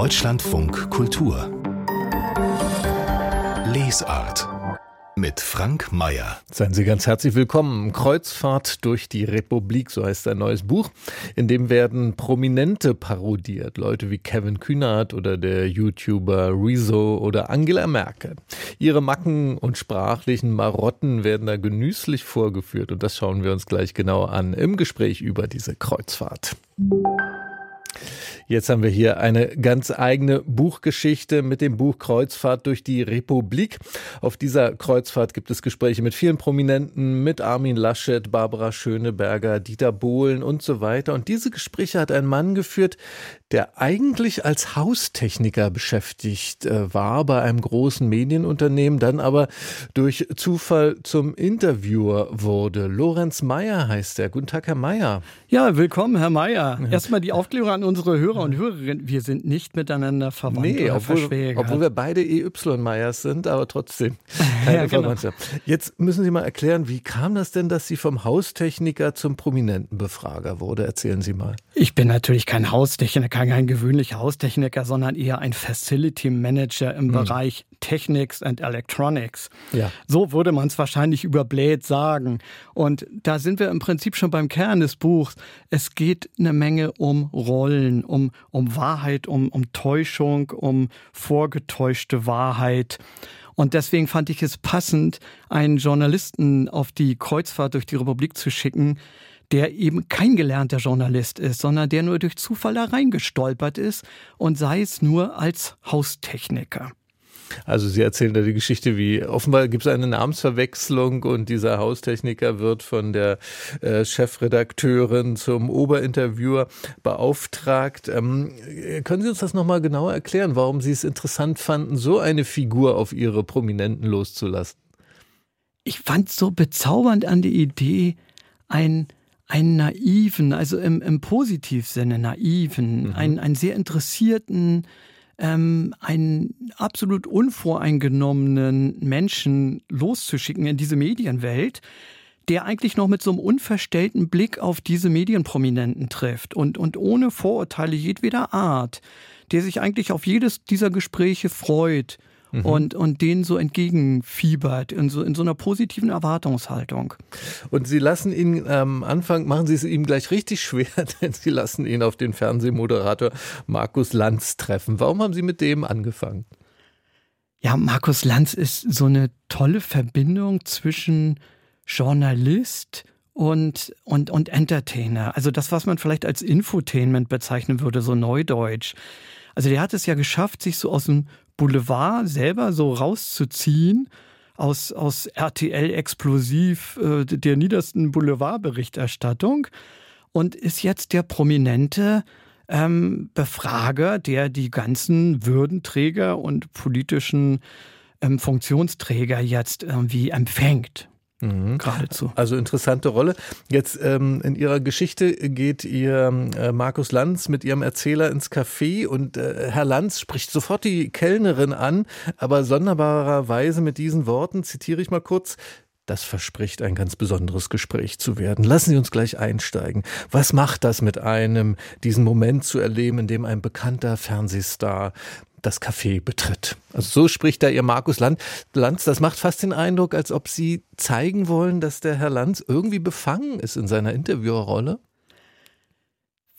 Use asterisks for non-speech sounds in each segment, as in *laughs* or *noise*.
Deutschlandfunk Kultur Lesart mit Frank Mayer. Seien Sie ganz herzlich willkommen. Kreuzfahrt durch die Republik, so heißt ein neues Buch. In dem werden Prominente parodiert. Leute wie Kevin Kühnert oder der YouTuber Rezo oder Angela Merkel. Ihre Macken und sprachlichen Marotten werden da genüsslich vorgeführt und das schauen wir uns gleich genau an im Gespräch über diese Kreuzfahrt. Jetzt haben wir hier eine ganz eigene Buchgeschichte mit dem Buch Kreuzfahrt durch die Republik. Auf dieser Kreuzfahrt gibt es Gespräche mit vielen Prominenten, mit Armin Laschet, Barbara Schöneberger, Dieter Bohlen und so weiter. Und diese Gespräche hat ein Mann geführt, der eigentlich als Haustechniker beschäftigt äh, war bei einem großen Medienunternehmen, dann aber durch Zufall zum Interviewer wurde. Lorenz Meyer heißt er. Guten Tag, Herr Meyer. Ja, willkommen, Herr Meyer. Erstmal die Aufklärung an unsere Hörer und Hörerinnen. Wir sind nicht miteinander verwandt nee, oder obwohl, verschwägert. obwohl wir beide EY-Meyers sind, aber trotzdem *laughs* keine ja, genau. Jetzt müssen Sie mal erklären, wie kam das denn, dass Sie vom Haustechniker zum prominenten Befrager wurde? Erzählen Sie mal. Ich bin natürlich kein Haustechniker kein gewöhnlicher Haustechniker, sondern eher ein Facility Manager im mhm. Bereich Technics and Electronics. Ja. So würde man es wahrscheinlich über Blade sagen. Und da sind wir im Prinzip schon beim Kern des Buchs. Es geht eine Menge um Rollen, um, um Wahrheit, um, um Täuschung, um vorgetäuschte Wahrheit. Und deswegen fand ich es passend, einen Journalisten auf die Kreuzfahrt durch die Republik zu schicken, der eben kein gelernter Journalist ist, sondern der nur durch Zufall da reingestolpert ist und sei es nur als Haustechniker. Also Sie erzählen da die Geschichte, wie offenbar gibt es eine Namensverwechslung und dieser Haustechniker wird von der äh, Chefredakteurin zum Oberinterviewer beauftragt. Ähm, können Sie uns das nochmal genauer erklären, warum Sie es interessant fanden, so eine Figur auf Ihre Prominenten loszulassen? Ich fand so bezaubernd an die Idee, ein einen naiven, also im, im Positivsinne naiven, mhm. einen, einen sehr interessierten, ähm, einen absolut unvoreingenommenen Menschen loszuschicken in diese Medienwelt, der eigentlich noch mit so einem unverstellten Blick auf diese Medienprominenten trifft und, und ohne Vorurteile jedweder Art, der sich eigentlich auf jedes dieser Gespräche freut mhm. und, und denen so entgegenfiebert, in so, in so einer positiven Erwartungshaltung. Und Sie lassen ihn am Anfang, machen Sie es ihm gleich richtig schwer, *laughs* denn Sie lassen ihn auf den Fernsehmoderator Markus Lanz treffen. Warum haben Sie mit dem angefangen? Ja, Markus Lanz ist so eine tolle Verbindung zwischen Journalist und, und, und Entertainer. Also das, was man vielleicht als Infotainment bezeichnen würde, so neudeutsch. Also der hat es ja geschafft, sich so aus dem Boulevard selber so rauszuziehen aus, aus RTL explosiv äh, der niedersten Boulevardberichterstattung und ist jetzt der prominente ähm, Befrager, der die ganzen Würdenträger und politischen ähm, Funktionsträger jetzt irgendwie empfängt. Mhm. Geradezu. Also interessante Rolle. Jetzt ähm, in Ihrer Geschichte geht Ihr äh, Markus Lanz mit Ihrem Erzähler ins Café und äh, Herr Lanz spricht sofort die Kellnerin an, aber sonderbarerweise mit diesen Worten, zitiere ich mal kurz, das verspricht ein ganz besonderes Gespräch zu werden. Lassen Sie uns gleich einsteigen. Was macht das mit einem, diesen Moment zu erleben, in dem ein bekannter Fernsehstar das Café betritt. Also so spricht da ihr Markus Lanz. Das macht fast den Eindruck, als ob Sie zeigen wollen, dass der Herr Lanz irgendwie befangen ist in seiner Interviewerrolle.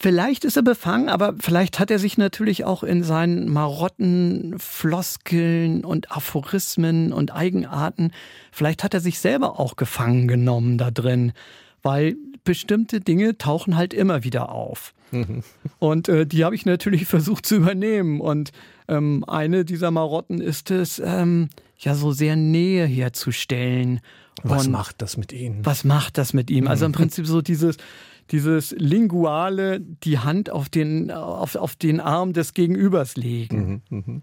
Vielleicht ist er befangen, aber vielleicht hat er sich natürlich auch in seinen Marotten, Floskeln und Aphorismen und Eigenarten, vielleicht hat er sich selber auch gefangen genommen da drin, weil bestimmte Dinge tauchen halt immer wieder auf. *laughs* und äh, die habe ich natürlich versucht zu übernehmen. Und ähm, eine dieser Marotten ist es, ähm, ja, so sehr Nähe herzustellen. Was und macht das mit Ihnen? Was macht das mit ihm? Also im *laughs* Prinzip so dieses, dieses linguale, die Hand auf den, auf, auf den Arm des Gegenübers legen. Mhm, mhm.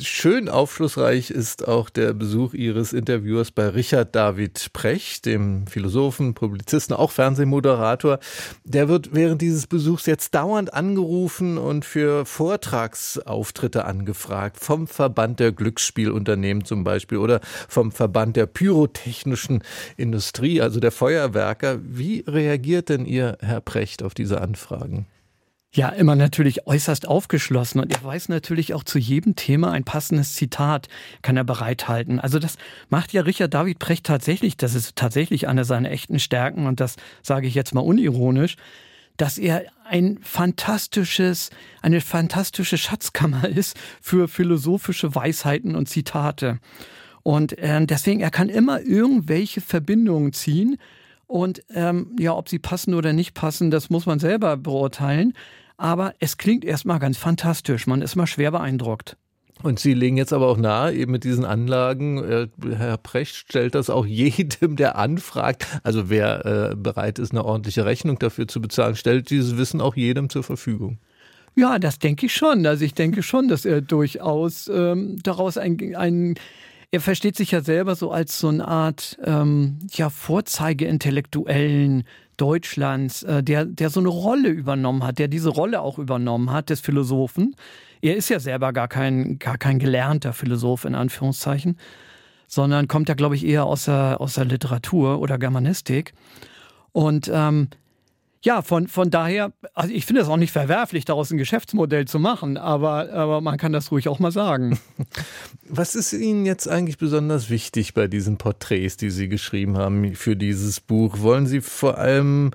Schön aufschlussreich ist auch der Besuch Ihres Interviewers bei Richard David Precht, dem Philosophen, Publizisten, auch Fernsehmoderator. Der wird während dieses Besuchs jetzt dauernd angerufen und für Vortragsauftritte angefragt. Vom Verband der Glücksspielunternehmen zum Beispiel oder vom Verband der pyrotechnischen Industrie, also der Feuerwerker. Wie reagiert denn Ihr ihr, Herr Precht, auf diese Anfragen? Ja, immer natürlich äußerst aufgeschlossen und er weiß natürlich auch zu jedem Thema ein passendes Zitat kann er bereithalten. Also das macht ja Richard David Precht tatsächlich, das ist tatsächlich eine seiner echten Stärken und das sage ich jetzt mal unironisch, dass er ein fantastisches, eine fantastische Schatzkammer ist für philosophische Weisheiten und Zitate. Und äh, deswegen, er kann immer irgendwelche Verbindungen ziehen und ähm, ja, ob sie passen oder nicht passen, das muss man selber beurteilen. Aber es klingt erstmal ganz fantastisch. Man ist mal schwer beeindruckt. Und Sie legen jetzt aber auch nahe, eben mit diesen Anlagen, äh, Herr Precht stellt das auch *laughs* jedem, der anfragt, also wer äh, bereit ist, eine ordentliche Rechnung dafür zu bezahlen, stellt dieses Wissen auch jedem zur Verfügung. Ja, das denke ich schon. Also ich denke schon, dass er durchaus ähm, daraus ein, ein er versteht sich ja selber so als so eine Art ähm, ja, Vorzeige-Intellektuellen Deutschlands, äh, der, der so eine Rolle übernommen hat, der diese Rolle auch übernommen hat, des Philosophen. Er ist ja selber gar kein, gar kein gelernter Philosoph, in Anführungszeichen, sondern kommt ja, glaube ich, eher aus der, aus der Literatur oder Germanistik. Und ähm, ja, von, von daher, also ich finde es auch nicht verwerflich, daraus ein Geschäftsmodell zu machen, aber, aber man kann das ruhig auch mal sagen. *laughs* Was ist Ihnen jetzt eigentlich besonders wichtig bei diesen Porträts, die Sie geschrieben haben für dieses Buch? Wollen Sie vor allem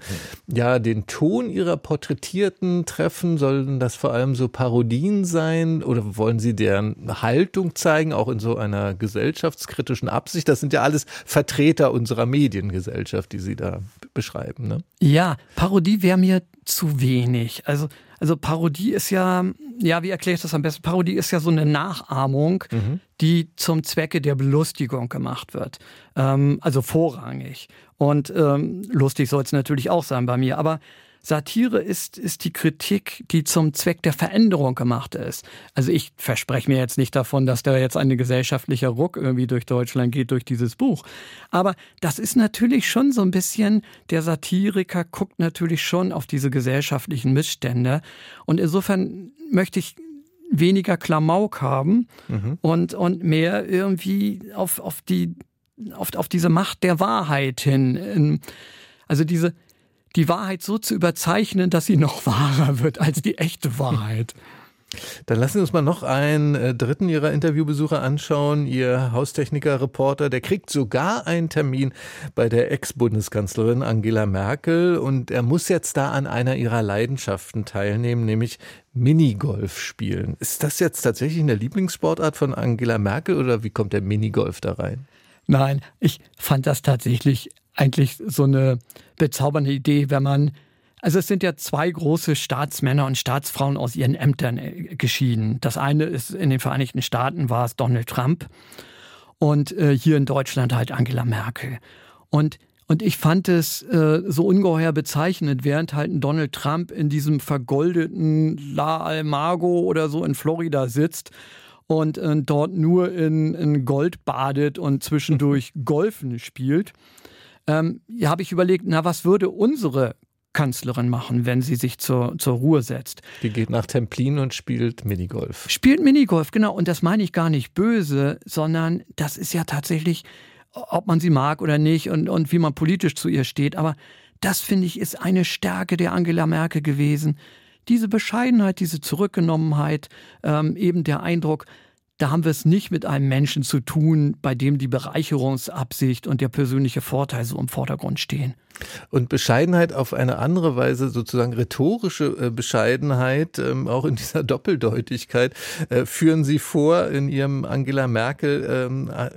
ja den Ton Ihrer Porträtierten treffen? Sollen das vor allem so Parodien sein? Oder wollen Sie deren Haltung zeigen, auch in so einer gesellschaftskritischen Absicht? Das sind ja alles Vertreter unserer Mediengesellschaft, die Sie da beschreiben. Ne? Ja, Parodie wäre mir zu wenig. Also, also Parodie ist ja, ja, wie erkläre ich das am besten? Parodie ist ja so eine Nachahmung, mhm. die zum Zwecke der Belustigung gemacht wird. Ähm, also vorrangig. Und ähm, lustig soll es natürlich auch sein bei mir. Aber Satire ist, ist die Kritik, die zum Zweck der Veränderung gemacht ist. Also ich verspreche mir jetzt nicht davon, dass da jetzt ein gesellschaftlicher Ruck irgendwie durch Deutschland geht durch dieses Buch. Aber das ist natürlich schon so ein bisschen, der Satiriker guckt natürlich schon auf diese gesellschaftlichen Missstände. Und insofern möchte ich weniger Klamauk haben mhm. und, und mehr irgendwie auf, auf die, auf, auf diese Macht der Wahrheit hin. Also diese, die Wahrheit so zu überzeichnen, dass sie noch wahrer wird als die echte Wahrheit. Dann lassen Sie uns mal noch einen äh, dritten Ihrer Interviewbesucher anschauen. Ihr Haustechniker-Reporter, der kriegt sogar einen Termin bei der Ex-Bundeskanzlerin Angela Merkel und er muss jetzt da an einer ihrer Leidenschaften teilnehmen, nämlich Minigolf spielen. Ist das jetzt tatsächlich eine Lieblingssportart von Angela Merkel oder wie kommt der Minigolf da rein? Nein, ich fand das tatsächlich eigentlich so eine bezaubernde Idee, wenn man also es sind ja zwei große Staatsmänner und Staatsfrauen aus ihren Ämtern äh, geschieden. Das eine ist in den Vereinigten Staaten war es Donald Trump und äh, hier in Deutschland halt Angela Merkel. Und und ich fand es äh, so ungeheuer bezeichnend, während halt ein Donald Trump in diesem vergoldeten La Almago oder so in Florida sitzt und äh, dort nur in, in Gold badet und zwischendurch *laughs* Golfen spielt ähm, habe ich überlegt, na, was würde unsere Kanzlerin machen, wenn sie sich zur, zur Ruhe setzt. Die geht nach Templin und spielt Minigolf. Spielt Minigolf, genau. Und das meine ich gar nicht böse, sondern das ist ja tatsächlich, ob man sie mag oder nicht und, und wie man politisch zu ihr steht. Aber das, finde ich, ist eine Stärke der Angela Merkel gewesen. Diese Bescheidenheit, diese Zurückgenommenheit, ähm, eben der Eindruck, da haben wir es nicht mit einem Menschen zu tun, bei dem die Bereicherungsabsicht und der persönliche Vorteil so im Vordergrund stehen. Und Bescheidenheit auf eine andere Weise, sozusagen rhetorische äh, Bescheidenheit, ähm, auch in dieser *laughs* Doppeldeutigkeit, äh, führen Sie vor in Ihrem Angela Merkel ähm, äh.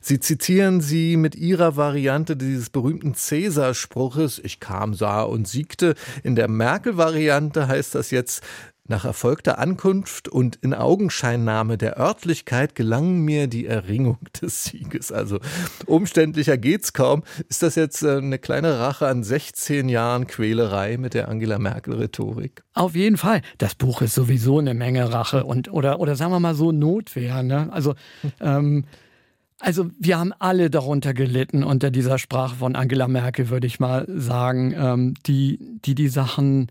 Sie zitieren sie mit ihrer Variante dieses berühmten Cäsar-Spruches, ich kam, sah und siegte. In der Merkel-Variante heißt das jetzt, nach erfolgter Ankunft und in Augenscheinnahme der Örtlichkeit gelang mir die Erringung *laughs* des Sieges. Also umständlicher geht's kaum. Ist das jetzt äh, eine kleine Rache an 16 Jahren Quälerei mit der Angela Merkel Rhetorik? Auf jeden Fall. Das Buch ist sowieso eine Menge Rache und oder oder sagen wir mal so Notwehr. Ne? Also *laughs* ähm, also wir haben alle darunter gelitten unter dieser Sprache von Angela Merkel, würde ich mal sagen, ähm, die die die Sachen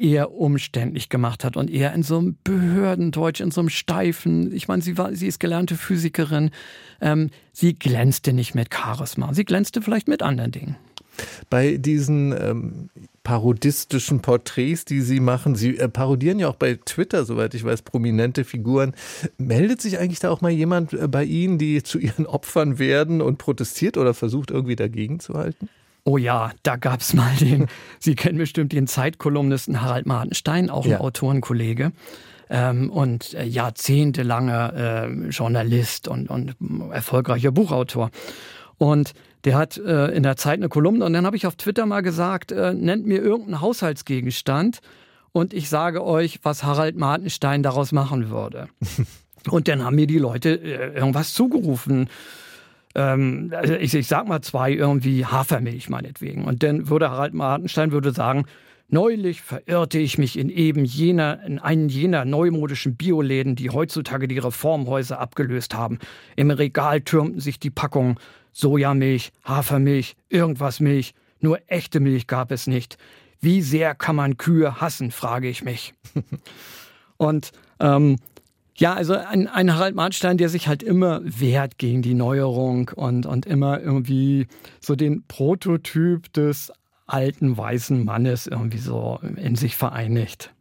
eher umständlich gemacht hat und eher in so einem Behördendeutsch, in so einem steifen, ich meine, sie war, sie ist gelernte Physikerin, ähm, sie glänzte nicht mit Charisma, sie glänzte vielleicht mit anderen Dingen. Bei diesen ähm, parodistischen Porträts, die Sie machen. Sie äh, parodieren ja auch bei Twitter, soweit ich weiß, prominente Figuren. Meldet sich eigentlich da auch mal jemand äh, bei Ihnen, die *laughs* zu Ihren Opfern werden und protestiert oder versucht irgendwie dagegen zu halten? Oh ja, da gab es *laughs* mal den, Sie kennen bestimmt den Zeitkolumnisten Harald Martenstein, auch ein ja. Autorenkollege. Ähm, und äh, jahrzehntelanger äh, Journalist und, und erfolgreicher Buchautor. Und der hat äh, in der Zeit eine Kolumne und dann habe ich auf Twitter mal gesagt, äh, nennt mir irgendeinen Haushaltsgegenstand und ich sage euch, was Harald Martenstein daraus machen würde. *laughs* und dann haben mir die Leute äh, irgendwas zugerufen. Ähm, also ich, ich sag mal zwei irgendwie Hafermilch meinetwegen. Und dann würde Harald Martenstein würde sagen, Neulich verirrte ich mich in eben jener, in einen jener neumodischen Bioläden, die heutzutage die Reformhäuser abgelöst haben. Im Regal türmten sich die Packungen Sojamilch, Hafermilch, irgendwas Milch. Nur echte Milch gab es nicht. Wie sehr kann man Kühe hassen, frage ich mich. *laughs* Und ähm, ja, also ein, ein Harald Marnstein, der sich halt immer wehrt gegen die Neuerung und, und immer irgendwie so den Prototyp des alten weißen Mannes irgendwie so in sich vereinigt.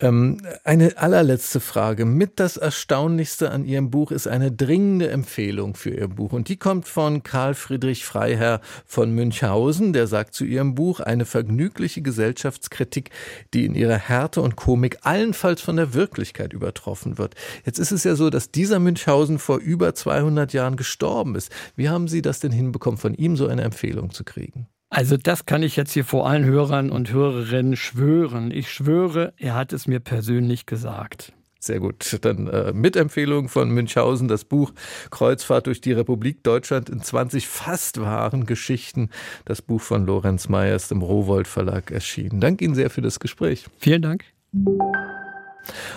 Ähm, eine allerletzte Frage. Mit das Erstaunlichste an Ihrem Buch ist eine dringende Empfehlung für Ihr Buch. Und die kommt von Karl Friedrich Freiherr von Münchhausen. Der sagt zu Ihrem Buch eine vergnügliche Gesellschaftskritik, die in ihrer Härte und Komik allenfalls von der Wirklichkeit übertroffen wird. Jetzt ist es ja so, dass dieser Münchhausen vor über 200 Jahren gestorben ist. Wie haben Sie das denn hinbekommen, von ihm so eine Empfehlung zu kriegen? Also das kann ich jetzt hier vor allen Hörern und Hörerinnen schwören. Ich schwöre, er hat es mir persönlich gesagt. Sehr gut. Dann äh, Mitempfehlung von Münchhausen, das Buch Kreuzfahrt durch die Republik Deutschland in 20 fast wahren Geschichten. Das Buch von Lorenz Meyer ist im Rowold Verlag erschienen. Danke Ihnen sehr für das Gespräch. Vielen Dank.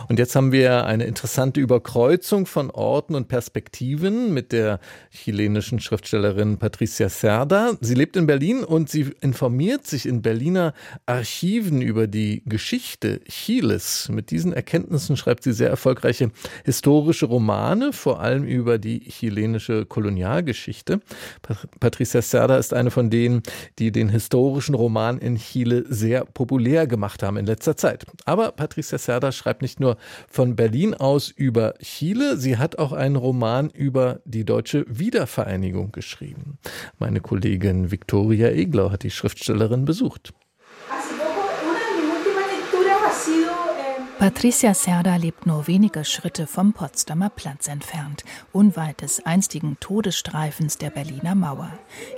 Und jetzt haben wir eine interessante Überkreuzung von Orten und Perspektiven mit der chilenischen Schriftstellerin Patricia Cerda. Sie lebt in Berlin und sie informiert sich in Berliner Archiven über die Geschichte Chiles. Mit diesen Erkenntnissen schreibt sie sehr erfolgreiche historische Romane, vor allem über die chilenische Kolonialgeschichte. Patricia Cerda ist eine von denen, die den historischen Roman in Chile sehr populär gemacht haben in letzter Zeit. Aber Patricia Cerda schreibt schreibt nicht nur von Berlin aus über Chile, sie hat auch einen Roman über die deutsche Wiedervereinigung geschrieben. Meine Kollegin Viktoria Eglau hat die Schriftstellerin besucht. Patricia Serda lebt nur wenige Schritte vom Potsdamer Platz entfernt, unweit des einstigen Todesstreifens der Berliner Mauer.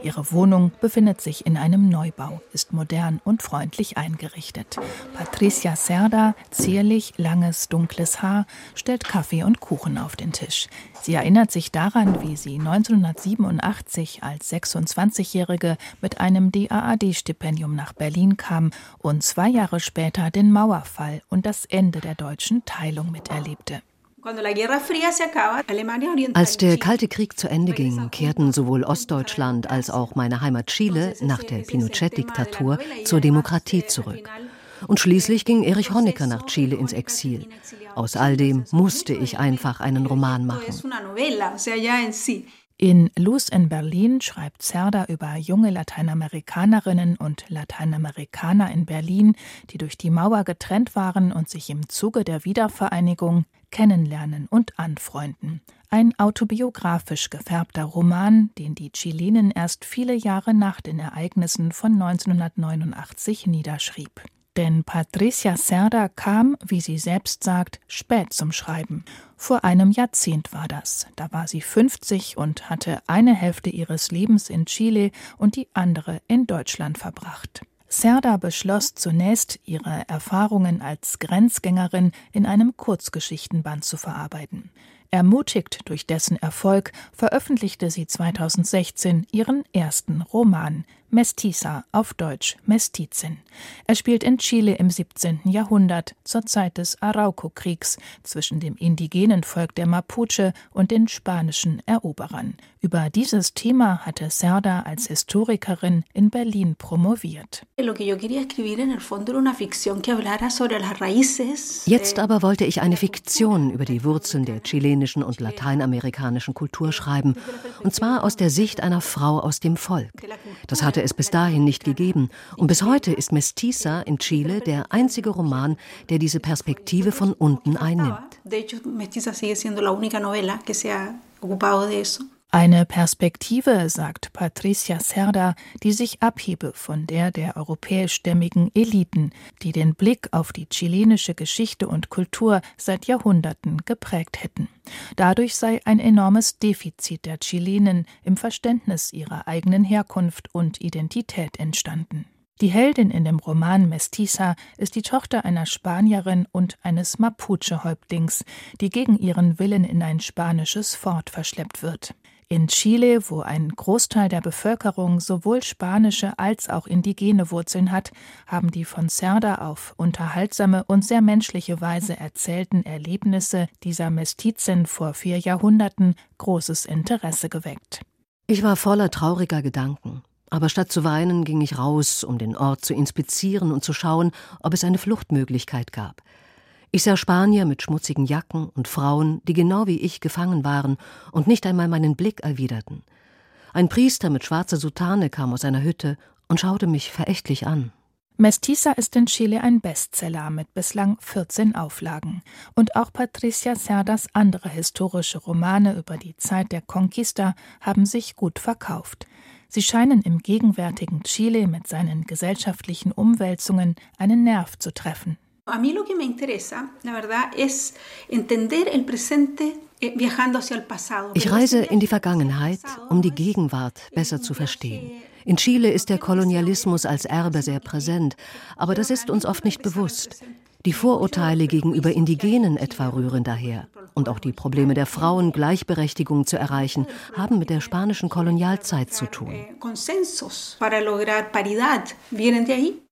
Ihre Wohnung befindet sich in einem Neubau, ist modern und freundlich eingerichtet. Patricia Serda, zierlich, langes, dunkles Haar, stellt Kaffee und Kuchen auf den Tisch. Sie erinnert sich daran, wie sie 1987 als 26-Jährige mit einem DAAD-Stipendium nach Berlin kam und zwei Jahre später den Mauerfall und das Ende der deutschen Teilung miterlebte. Als der Kalte Krieg zu Ende ging, kehrten sowohl Ostdeutschland als auch meine Heimat Chile nach der Pinochet-Diktatur zur Demokratie zurück. Und schließlich ging Erich Honecker nach Chile ins Exil. Aus all dem musste ich einfach einen Roman machen. In Luz in Berlin schreibt Zerda über junge Lateinamerikanerinnen und Lateinamerikaner in Berlin, die durch die Mauer getrennt waren und sich im Zuge der Wiedervereinigung kennenlernen und anfreunden. Ein autobiografisch gefärbter Roman, den die Chilenen erst viele Jahre nach den Ereignissen von 1989 niederschrieb. Denn Patricia Cerda kam, wie sie selbst sagt, spät zum Schreiben. Vor einem Jahrzehnt war das. Da war sie 50 und hatte eine Hälfte ihres Lebens in Chile und die andere in Deutschland verbracht. Cerda beschloss zunächst, ihre Erfahrungen als Grenzgängerin in einem Kurzgeschichtenband zu verarbeiten. Ermutigt durch dessen Erfolg veröffentlichte sie 2016 ihren ersten Roman Mestiza auf Deutsch Mestizin. Er spielt in Chile im 17. Jahrhundert zur Zeit des Arauco-Kriegs zwischen dem indigenen Volk der Mapuche und den spanischen Eroberern. Über dieses Thema hatte Serda als Historikerin in Berlin promoviert. Jetzt aber wollte ich eine Fiktion über die Wurzeln der chilenischen und lateinamerikanischen Kultur schreiben, und zwar aus der Sicht einer Frau aus dem Volk. Das hatte hatte es bis dahin nicht gegeben. Und bis heute ist Mestiza in Chile der einzige Roman, der diese Perspektive von unten einnimmt. Eine Perspektive, sagt Patricia Cerda, die sich abhebe von der der europäischstämmigen Eliten, die den Blick auf die chilenische Geschichte und Kultur seit Jahrhunderten geprägt hätten. Dadurch sei ein enormes Defizit der Chilenen im Verständnis ihrer eigenen Herkunft und Identität entstanden. Die Heldin in dem Roman Mestiza ist die Tochter einer Spanierin und eines Mapuche-Häuptlings, die gegen ihren Willen in ein spanisches Fort verschleppt wird. In Chile, wo ein Großteil der Bevölkerung sowohl spanische als auch indigene Wurzeln hat, haben die von Cerda auf unterhaltsame und sehr menschliche Weise erzählten Erlebnisse dieser Mestizen vor vier Jahrhunderten großes Interesse geweckt. Ich war voller trauriger Gedanken. Aber statt zu weinen ging ich raus, um den Ort zu inspizieren und zu schauen, ob es eine Fluchtmöglichkeit gab. Ich sah Spanier mit schmutzigen Jacken und Frauen, die genau wie ich gefangen waren und nicht einmal meinen Blick erwiderten. Ein Priester mit schwarzer Soutane kam aus einer Hütte und schaute mich verächtlich an. Mestiza ist in Chile ein Bestseller mit bislang 14 Auflagen. Und auch Patricia Cerdas andere historische Romane über die Zeit der Conquista haben sich gut verkauft. Sie scheinen im gegenwärtigen Chile mit seinen gesellschaftlichen Umwälzungen einen Nerv zu treffen. A mí lo que me interesa, la verdad, es entender el presente eh, ich reise in die Vergangenheit, um die Gegenwart besser zu verstehen. In Chile ist der Kolonialismus als Erbe sehr präsent, aber das ist uns oft nicht bewusst. Die Vorurteile gegenüber Indigenen etwa rühren daher. Und auch die Probleme der Frauen, Gleichberechtigung zu erreichen, haben mit der spanischen Kolonialzeit zu tun.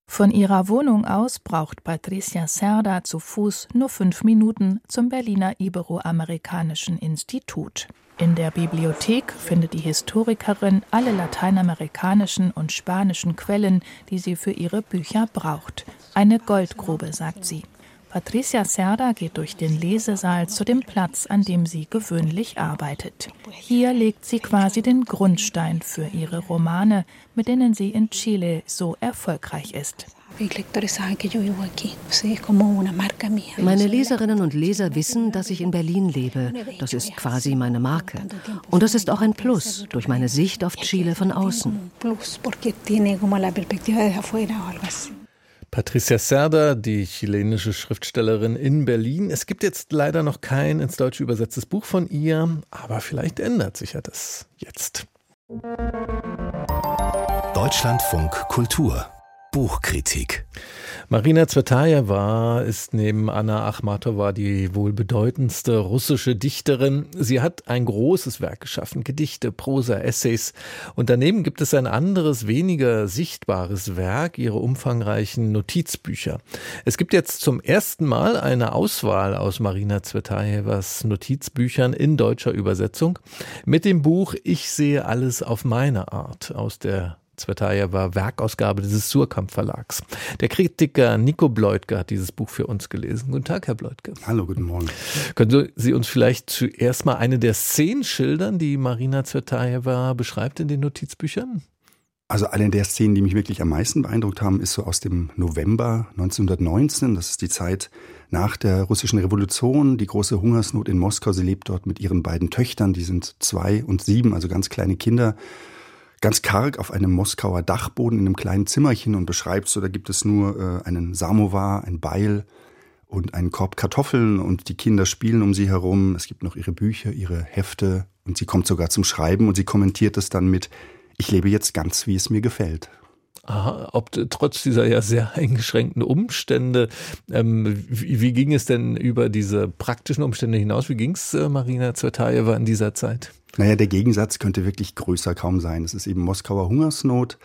Von ihrer Wohnung aus braucht Patricia Cerda zu Fuß nur fünf Minuten zum Berliner Iberoamerikanischen Institut. In der Bibliothek findet die Historikerin alle lateinamerikanischen und spanischen Quellen, die sie für ihre Bücher braucht. Eine Goldgrube, sagt sie. Patricia Cerda geht durch den Lesesaal zu dem Platz, an dem sie gewöhnlich arbeitet. Hier legt sie quasi den Grundstein für ihre Romane, mit denen sie in Chile so erfolgreich ist. Meine Leserinnen und Leser wissen, dass ich in Berlin lebe. Das ist quasi meine Marke. Und das ist auch ein Plus durch meine Sicht auf Chile von außen. Patricia Cerda, die chilenische Schriftstellerin in Berlin. Es gibt jetzt leider noch kein ins Deutsche übersetztes Buch von ihr, aber vielleicht ändert sich ja das jetzt. Deutschlandfunk Kultur Buchkritik Marina Zvetajewa ist neben Anna Achmatowa die wohl bedeutendste russische Dichterin. Sie hat ein großes Werk geschaffen, Gedichte, Prosa, Essays. Und daneben gibt es ein anderes, weniger sichtbares Werk, ihre umfangreichen Notizbücher. Es gibt jetzt zum ersten Mal eine Auswahl aus Marina Zvetajewas Notizbüchern in deutscher Übersetzung mit dem Buch Ich sehe alles auf meine Art aus der Zvetaja war Werkausgabe des Surkamp Verlags. Der Kritiker Nico Bleutke hat dieses Buch für uns gelesen. Guten Tag, Herr Bleutke. Hallo, guten Morgen. Können Sie uns vielleicht zuerst mal eine der Szenen schildern, die Marina Zvetajewa beschreibt in den Notizbüchern? Also eine der Szenen, die mich wirklich am meisten beeindruckt haben, ist so aus dem November 1919. Das ist die Zeit nach der russischen Revolution, die große Hungersnot in Moskau. Sie lebt dort mit ihren beiden Töchtern, die sind zwei und sieben, also ganz kleine Kinder ganz karg auf einem Moskauer Dachboden in einem kleinen Zimmerchen und beschreibt so, da gibt es nur äh, einen Samovar, ein Beil und einen Korb Kartoffeln und die Kinder spielen um sie herum. Es gibt noch ihre Bücher, ihre Hefte und sie kommt sogar zum Schreiben und sie kommentiert es dann mit, ich lebe jetzt ganz, wie es mir gefällt. Aha, ob trotz dieser ja sehr eingeschränkten Umstände, ähm, wie, wie, ging es denn über diese praktischen Umstände hinaus? Wie ging es äh, Marina Zvetajewa in dieser Zeit? Naja, der Gegensatz könnte wirklich größer kaum sein. Es ist eben Moskauer Hungersnot.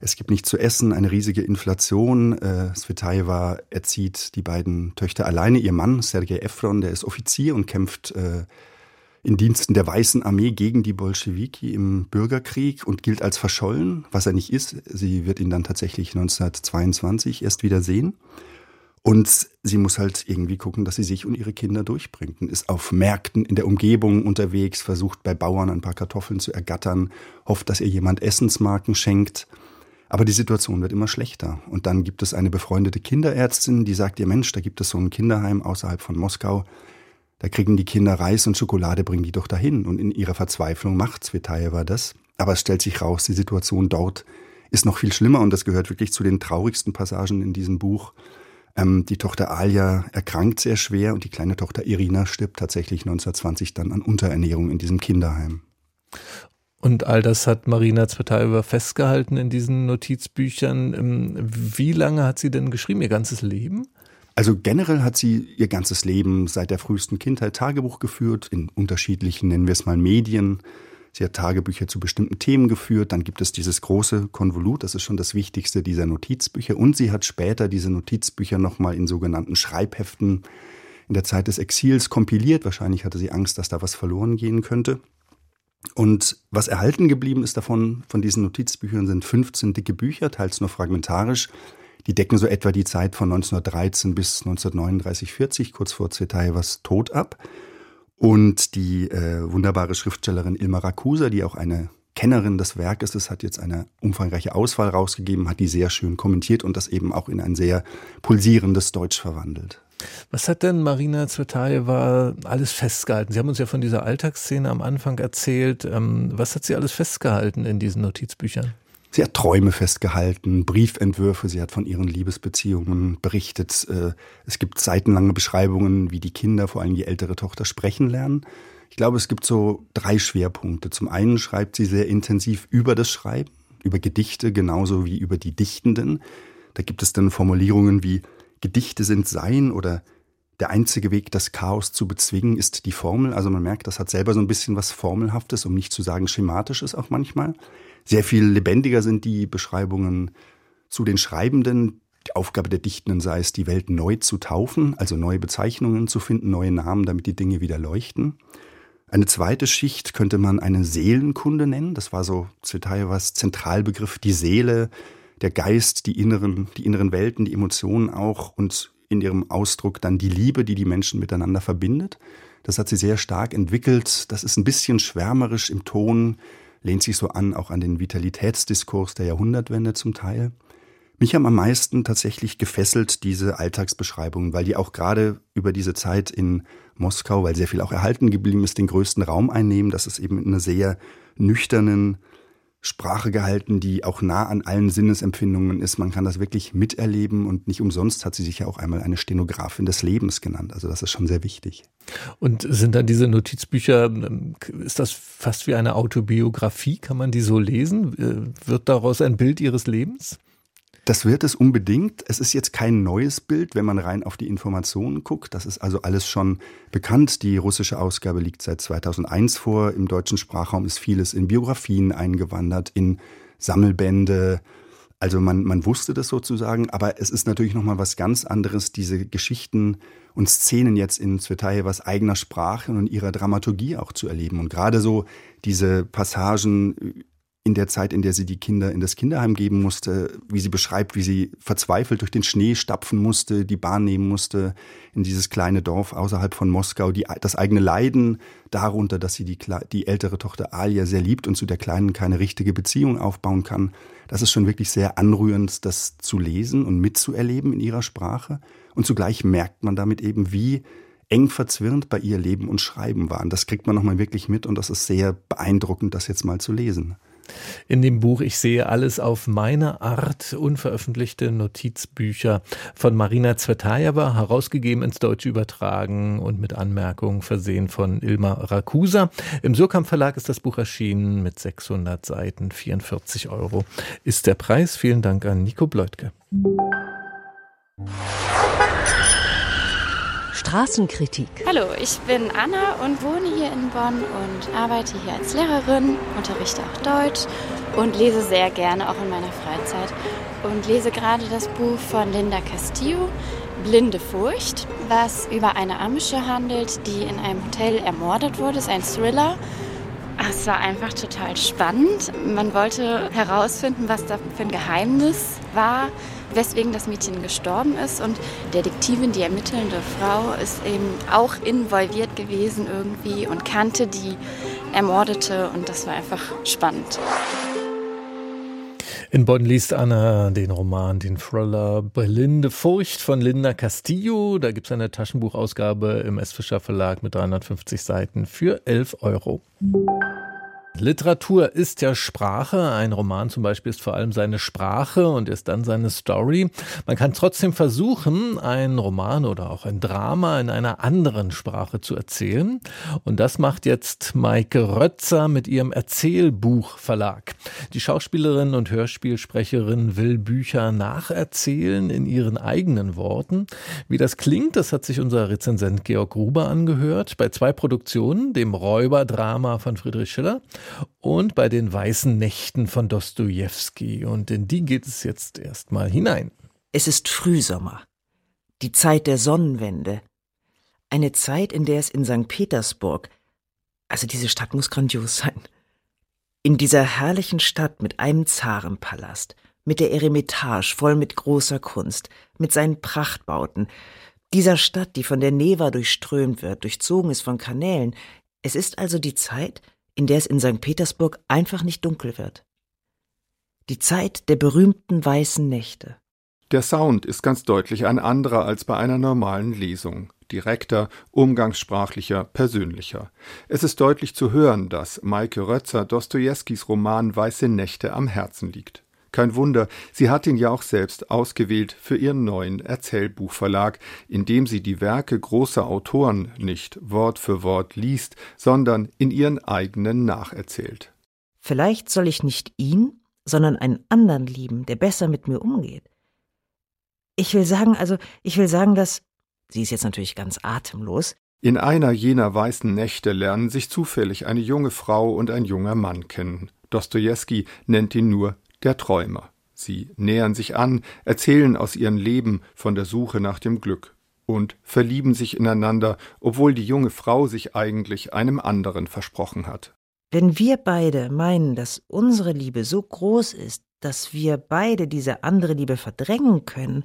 Es gibt nichts zu essen, eine riesige Inflation. Äh, Svetajewa erzieht die beiden Töchter alleine. Ihr Mann, Sergei Efron, der ist Offizier und kämpft äh, in Diensten der Weißen Armee gegen die Bolschewiki im Bürgerkrieg und gilt als verschollen, was er nicht ist. Sie wird ihn dann tatsächlich 1922 erst wieder sehen. Und sie muss halt irgendwie gucken, dass sie sich und ihre Kinder durchbringt. Und ist auf Märkten in der Umgebung unterwegs, versucht bei Bauern ein paar Kartoffeln zu ergattern, hofft, dass ihr jemand Essensmarken schenkt. Aber die Situation wird immer schlechter. Und dann gibt es eine befreundete Kinderärztin, die sagt ihr Mensch, da gibt es so ein Kinderheim außerhalb von Moskau. Da kriegen die Kinder Reis und Schokolade, bringen die doch dahin. Und in ihrer Verzweiflung macht Svetaeva das. Aber es stellt sich raus, die Situation dort ist noch viel schlimmer und das gehört wirklich zu den traurigsten Passagen in diesem Buch. Ähm, die Tochter Alia erkrankt sehr schwer und die kleine Tochter Irina stirbt tatsächlich 1920 dann an Unterernährung in diesem Kinderheim. Und all das hat Marina Zvetaeva festgehalten in diesen Notizbüchern. Ähm, wie lange hat sie denn geschrieben, ihr ganzes Leben? Also generell hat sie ihr ganzes Leben seit der frühesten Kindheit Tagebuch geführt, in unterschiedlichen, nennen wir es mal, Medien. Sie hat Tagebücher zu bestimmten Themen geführt. Dann gibt es dieses große Konvolut, das ist schon das Wichtigste dieser Notizbücher. Und sie hat später diese Notizbücher nochmal in sogenannten Schreibheften in der Zeit des Exils kompiliert. Wahrscheinlich hatte sie Angst, dass da was verloren gehen könnte. Und was erhalten geblieben ist davon, von diesen Notizbüchern, sind 15 dicke Bücher, teils nur fragmentarisch. Die decken so etwa die Zeit von 1913 bis 1939, 40, kurz vor Zvetaevas Tod ab. Und die äh, wunderbare Schriftstellerin Ilma Rakusa, die auch eine Kennerin des Werkes ist, hat jetzt eine umfangreiche Auswahl rausgegeben, hat die sehr schön kommentiert und das eben auch in ein sehr pulsierendes Deutsch verwandelt. Was hat denn Marina Zvetaeva alles festgehalten? Sie haben uns ja von dieser Alltagsszene am Anfang erzählt. Ähm, was hat sie alles festgehalten in diesen Notizbüchern? Sie hat Träume festgehalten, Briefentwürfe, sie hat von ihren Liebesbeziehungen berichtet. Äh, es gibt seitenlange Beschreibungen, wie die Kinder, vor allem die ältere Tochter, sprechen lernen. Ich glaube, es gibt so drei Schwerpunkte. Zum einen schreibt sie sehr intensiv über das Schreiben, über Gedichte genauso wie über die Dichtenden. Da gibt es dann Formulierungen wie Gedichte sind Sein oder der einzige Weg, das Chaos zu bezwingen, ist die Formel. Also man merkt, das hat selber so ein bisschen was Formelhaftes, um nicht zu sagen Schematisches auch manchmal. Sehr viel lebendiger sind die Beschreibungen zu den Schreibenden. Die Aufgabe der Dichtenden sei es, die Welt neu zu taufen, also neue Bezeichnungen zu finden, neue Namen, damit die Dinge wieder leuchten. Eine zweite Schicht könnte man eine Seelenkunde nennen. Das war so Zvetaevas Zentralbegriff, die Seele, der Geist, die inneren, die inneren Welten, die Emotionen auch und in ihrem Ausdruck dann die Liebe, die die Menschen miteinander verbindet. Das hat sie sehr stark entwickelt. Das ist ein bisschen schwärmerisch im Ton, lehnt sich so an, auch an den Vitalitätsdiskurs der Jahrhundertwende zum Teil. Mich haben am meisten tatsächlich gefesselt diese Alltagsbeschreibungen, weil die auch gerade über diese Zeit in Moskau, weil sehr viel auch erhalten geblieben ist, den größten Raum einnehmen. Das ist eben in einer sehr nüchternen, Sprache gehalten, die auch nah an allen Sinnesempfindungen ist. Man kann das wirklich miterleben und nicht umsonst hat sie sich ja auch einmal eine Stenografin des Lebens genannt. Also das ist schon sehr wichtig. Und sind dann diese Notizbücher, ähm, ist das fast wie eine Autobiografie? Kann man die so lesen? Äh, wird daraus ein Bild ihres Lebens? Das wird es unbedingt. Es ist jetzt kein neues Bild, wenn man rein auf die Informationen guckt. Das ist also alles schon bekannt. Die russische Ausgabe liegt seit 2001 vor. Im deutschen Sprachraum ist vieles in Biografien eingewandert, in Sammelbände. Also man, man wusste das sozusagen, aber es ist natürlich nochmal was ganz anderes, diese Geschichten und Szenen jetzt in Zvetaevas eigener Sprache und ihrer Dramaturgie auch zu erleben. Und gerade so diese Passagen in der Zeit, in der sie die Kinder in das Kinderheim geben musste, wie sie beschreibt, wie sie verzweifelt durch den Schnee stapfen musste, die Bahn nehmen musste in dieses kleine Dorf außerhalb von Moskau, die, das eigene Leiden darunter, dass sie die, die ältere Tochter Alia sehr liebt und zu der Kleinen keine richtige Beziehung aufbauen kann. Das ist schon wirklich sehr anrührend, das zu lesen und mitzuerleben in ihrer Sprache. Und zugleich merkt man damit eben, wie eng verzwirnt bei ihr Leben und Schreiben waren. Das kriegt man nochmal wirklich mit und das ist sehr beeindruckend, das jetzt mal zu lesen. In dem Buch Ich sehe alles auf meine Art, unveröffentlichte Notizbücher von Marina Zvetaeva, herausgegeben ins Deutsche übertragen und mit Anmerkungen versehen von Ilma Rakusa. Im Surkamp Verlag ist das Buch erschienen mit 600 Seiten, 44 Euro ist der Preis. Vielen Dank an Nico Bleutke. Straßenkritik. Hallo, ich bin Anna und wohne hier in Bonn und arbeite hier als Lehrerin, unterrichte auch Deutsch und lese sehr gerne auch in meiner Freizeit und lese gerade das Buch von Linda Castillo, Blinde Furcht, was über eine Amische handelt, die in einem Hotel ermordet wurde. Es ist ein Thriller. Es war einfach total spannend. Man wollte herausfinden, was da für ein Geheimnis war weswegen das Mädchen gestorben ist. Und Detektivin, die ermittelnde Frau, ist eben auch involviert gewesen irgendwie und kannte die Ermordete und das war einfach spannend. In Bonn liest Anna den Roman, den Thriller Belinde Furcht von Linda Castillo. Da gibt es eine Taschenbuchausgabe im S. Fischer Verlag mit 350 Seiten für 11 Euro. Thank you. Literatur ist ja Sprache. Ein Roman zum Beispiel ist vor allem seine Sprache und ist dann seine Story. Man kann trotzdem versuchen, einen Roman oder auch ein Drama in einer anderen Sprache zu erzählen. Und das macht jetzt Maike Rötzer mit ihrem Erzählbuchverlag. Die Schauspielerin und Hörspielsprecherin will Bücher nacherzählen in ihren eigenen Worten. Wie das klingt, das hat sich unser Rezensent Georg Gruber angehört bei zwei Produktionen, dem Räuberdrama von Friedrich Schiller und bei den weißen Nächten von Dostojewski. Und in die geht es jetzt erstmal hinein. Es ist Frühsommer, die Zeit der Sonnenwende. Eine Zeit, in der es in St. Petersburg, also diese Stadt muss grandios sein, in dieser herrlichen Stadt mit einem Zarenpalast, mit der Eremitage voll mit großer Kunst, mit seinen Prachtbauten, dieser Stadt, die von der Neva durchströmt wird, durchzogen ist von Kanälen, es ist also die Zeit, in der es in St. Petersburg einfach nicht dunkel wird. Die Zeit der berühmten weißen Nächte. Der Sound ist ganz deutlich ein anderer als bei einer normalen Lesung. Direkter, umgangssprachlicher, persönlicher. Es ist deutlich zu hören, dass Maike Rötzer Dostojewskis Roman Weiße Nächte am Herzen liegt. Kein Wunder, sie hat ihn ja auch selbst ausgewählt für ihren neuen Erzählbuchverlag, in dem sie die Werke großer Autoren nicht Wort für Wort liest, sondern in ihren eigenen nacherzählt. Vielleicht soll ich nicht ihn, sondern einen anderen lieben, der besser mit mir umgeht. Ich will sagen, also, ich will sagen, dass. Sie ist jetzt natürlich ganz atemlos. In einer jener weißen Nächte lernen sich zufällig eine junge Frau und ein junger Mann kennen. Dostojewski nennt ihn nur der Träumer. Sie nähern sich an, erzählen aus ihrem Leben von der Suche nach dem Glück und verlieben sich ineinander, obwohl die junge Frau sich eigentlich einem anderen versprochen hat. Wenn wir beide meinen, dass unsere Liebe so groß ist, dass wir beide diese andere Liebe verdrängen können,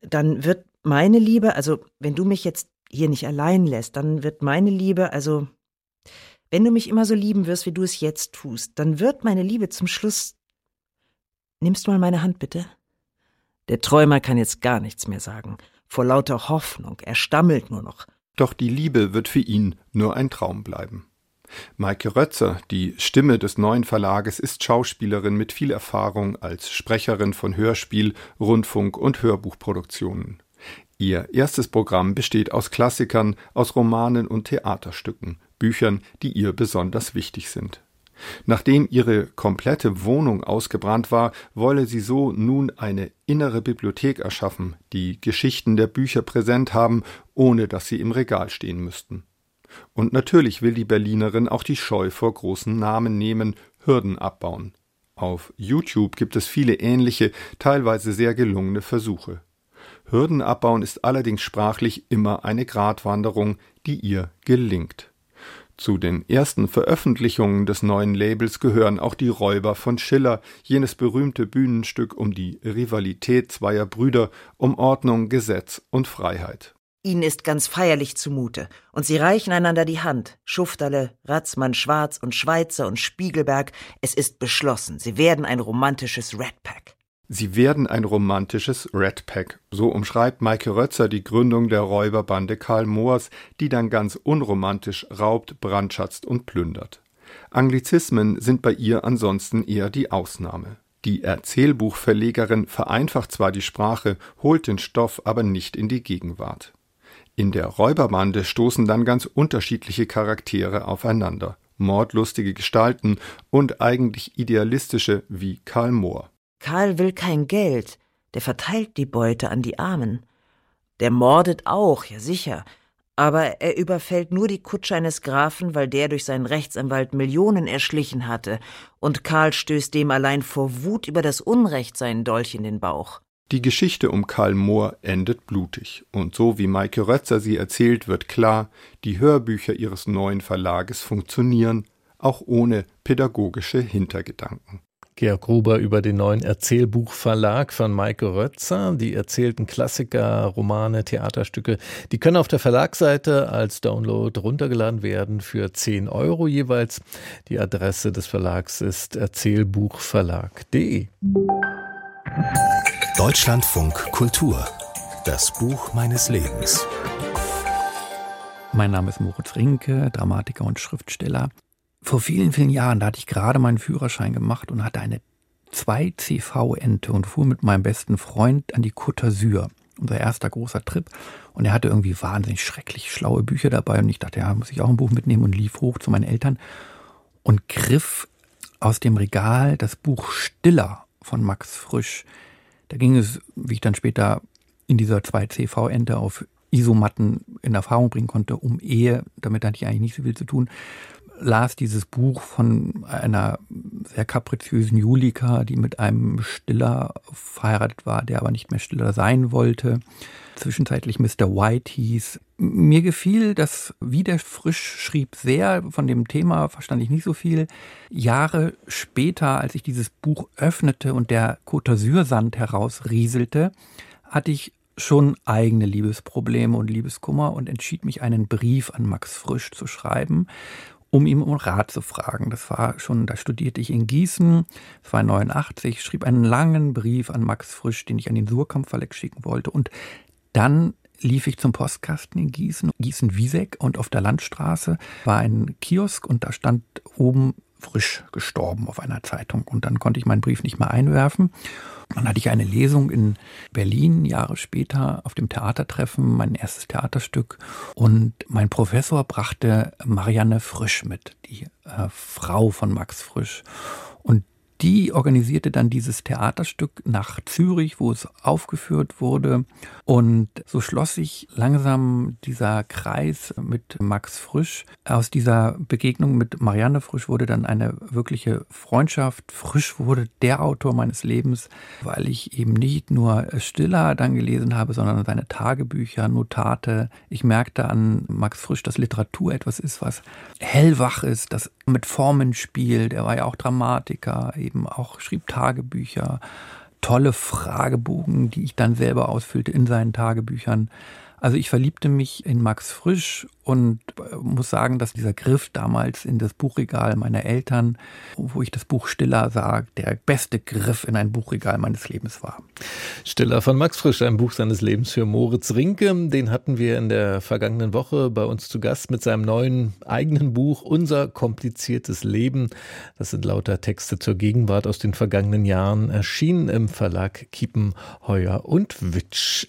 dann wird meine Liebe, also wenn du mich jetzt hier nicht allein lässt, dann wird meine Liebe, also wenn du mich immer so lieben wirst, wie du es jetzt tust, dann wird meine Liebe zum Schluss Nimmst mal meine Hand bitte? Der Träumer kann jetzt gar nichts mehr sagen. Vor lauter Hoffnung. Er stammelt nur noch. Doch die Liebe wird für ihn nur ein Traum bleiben. Maike Rötzer, die Stimme des neuen Verlages, ist Schauspielerin mit viel Erfahrung als Sprecherin von Hörspiel, Rundfunk und Hörbuchproduktionen. Ihr erstes Programm besteht aus Klassikern, aus Romanen und Theaterstücken, Büchern, die ihr besonders wichtig sind. Nachdem ihre komplette Wohnung ausgebrannt war, wolle sie so nun eine innere Bibliothek erschaffen, die Geschichten der Bücher präsent haben, ohne dass sie im Regal stehen müssten. Und natürlich will die Berlinerin auch die Scheu vor großen Namen nehmen, Hürden abbauen. Auf YouTube gibt es viele ähnliche, teilweise sehr gelungene Versuche. Hürden abbauen ist allerdings sprachlich immer eine Gratwanderung, die ihr gelingt. Zu den ersten Veröffentlichungen des neuen Labels gehören auch die Räuber von Schiller, jenes berühmte Bühnenstück um die Rivalität zweier Brüder, um Ordnung, Gesetz und Freiheit. Ihnen ist ganz feierlich zumute, und sie reichen einander die Hand. Schufterle, Ratzmann, Schwarz und Schweizer und Spiegelberg, es ist beschlossen, sie werden ein romantisches Red Pack. Sie werden ein romantisches Red Pack. So umschreibt Maike Rötzer die Gründung der Räuberbande Karl Moors, die dann ganz unromantisch raubt, brandschatzt und plündert. Anglizismen sind bei ihr ansonsten eher die Ausnahme. Die Erzählbuchverlegerin vereinfacht zwar die Sprache, holt den Stoff aber nicht in die Gegenwart. In der Räuberbande stoßen dann ganz unterschiedliche Charaktere aufeinander, mordlustige Gestalten und eigentlich idealistische wie Karl Mohr. Karl will kein Geld, der verteilt die Beute an die Armen. Der mordet auch, ja sicher, aber er überfällt nur die Kutsche eines Grafen, weil der durch seinen Rechtsanwalt Millionen erschlichen hatte, und Karl stößt dem allein vor Wut über das Unrecht seinen Dolch in den Bauch. Die Geschichte um Karl Mohr endet blutig, und so wie Maike Rötzer sie erzählt, wird klar, die Hörbücher ihres neuen Verlages funktionieren, auch ohne pädagogische Hintergedanken. Georg Gruber über den neuen Erzählbuchverlag von Maike Rötzer. Die erzählten Klassiker, Romane, Theaterstücke, die können auf der Verlagsseite als Download runtergeladen werden für 10 Euro jeweils. Die Adresse des Verlags ist erzählbuchverlag.de. Deutschlandfunk Kultur. Das Buch meines Lebens. Mein Name ist Moritz Rinke, Dramatiker und Schriftsteller vor vielen, vielen Jahren, da hatte ich gerade meinen Führerschein gemacht und hatte eine 2CV-Ente und fuhr mit meinem besten Freund an die Côte d'Azur. Unser erster großer Trip. Und er hatte irgendwie wahnsinnig schrecklich schlaue Bücher dabei. Und ich dachte, ja, muss ich auch ein Buch mitnehmen und lief hoch zu meinen Eltern und griff aus dem Regal das Buch Stiller von Max Frisch. Da ging es, wie ich dann später in dieser 2CV-Ente auf Isomatten in Erfahrung bringen konnte, um Ehe. Damit hatte ich eigentlich nicht so viel zu tun las dieses Buch von einer sehr kapriziösen Julika, die mit einem Stiller verheiratet war, der aber nicht mehr Stiller sein wollte. Zwischenzeitlich Mr. White hieß. Mir gefiel das wieder frisch schrieb sehr. Von dem Thema verstand ich nicht so viel. Jahre später, als ich dieses Buch öffnete und der Côte d'Azur-Sand herausrieselte, hatte ich schon eigene Liebesprobleme und Liebeskummer und entschied mich, einen Brief an Max Frisch zu schreiben um ihm um Rat zu fragen. Das war schon, da studierte ich in Gießen, das war 89, schrieb einen langen Brief an Max Frisch, den ich an den Surkamp Verlag schicken wollte. Und dann lief ich zum Postkasten in Gießen, Gießen-Wieseck und auf der Landstraße war ein Kiosk und da stand oben frisch gestorben auf einer Zeitung. Und dann konnte ich meinen Brief nicht mehr einwerfen. Dann hatte ich eine Lesung in Berlin Jahre später auf dem Theatertreffen, mein erstes Theaterstück. Und mein Professor brachte Marianne Frisch mit, die äh, Frau von Max Frisch. Und die organisierte dann dieses Theaterstück nach Zürich, wo es aufgeführt wurde. Und so schloss sich langsam dieser Kreis mit Max Frisch. Aus dieser Begegnung mit Marianne Frisch wurde dann eine wirkliche Freundschaft. Frisch wurde der Autor meines Lebens, weil ich eben nicht nur Stiller dann gelesen habe, sondern seine Tagebücher, Notate. Ich merkte an Max Frisch, dass Literatur etwas ist, was hellwach ist, das mit Formen spielt. Er war ja auch Dramatiker, eben auch schrieb Tagebücher, tolle Fragebogen, die ich dann selber ausfüllte in seinen Tagebüchern. Also ich verliebte mich in Max Frisch und äh, muss sagen, dass dieser Griff damals in das Buchregal meiner Eltern, wo ich das Buch Stiller sah, der beste Griff in ein Buchregal meines Lebens war. Stiller von Max Frisch, ein Buch seines Lebens für Moritz Rinke. Den hatten wir in der vergangenen Woche bei uns zu Gast mit seinem neuen eigenen Buch Unser kompliziertes Leben. Das sind lauter Texte zur Gegenwart aus den vergangenen Jahren, erschienen im Verlag Kiepenheuer und Witsch.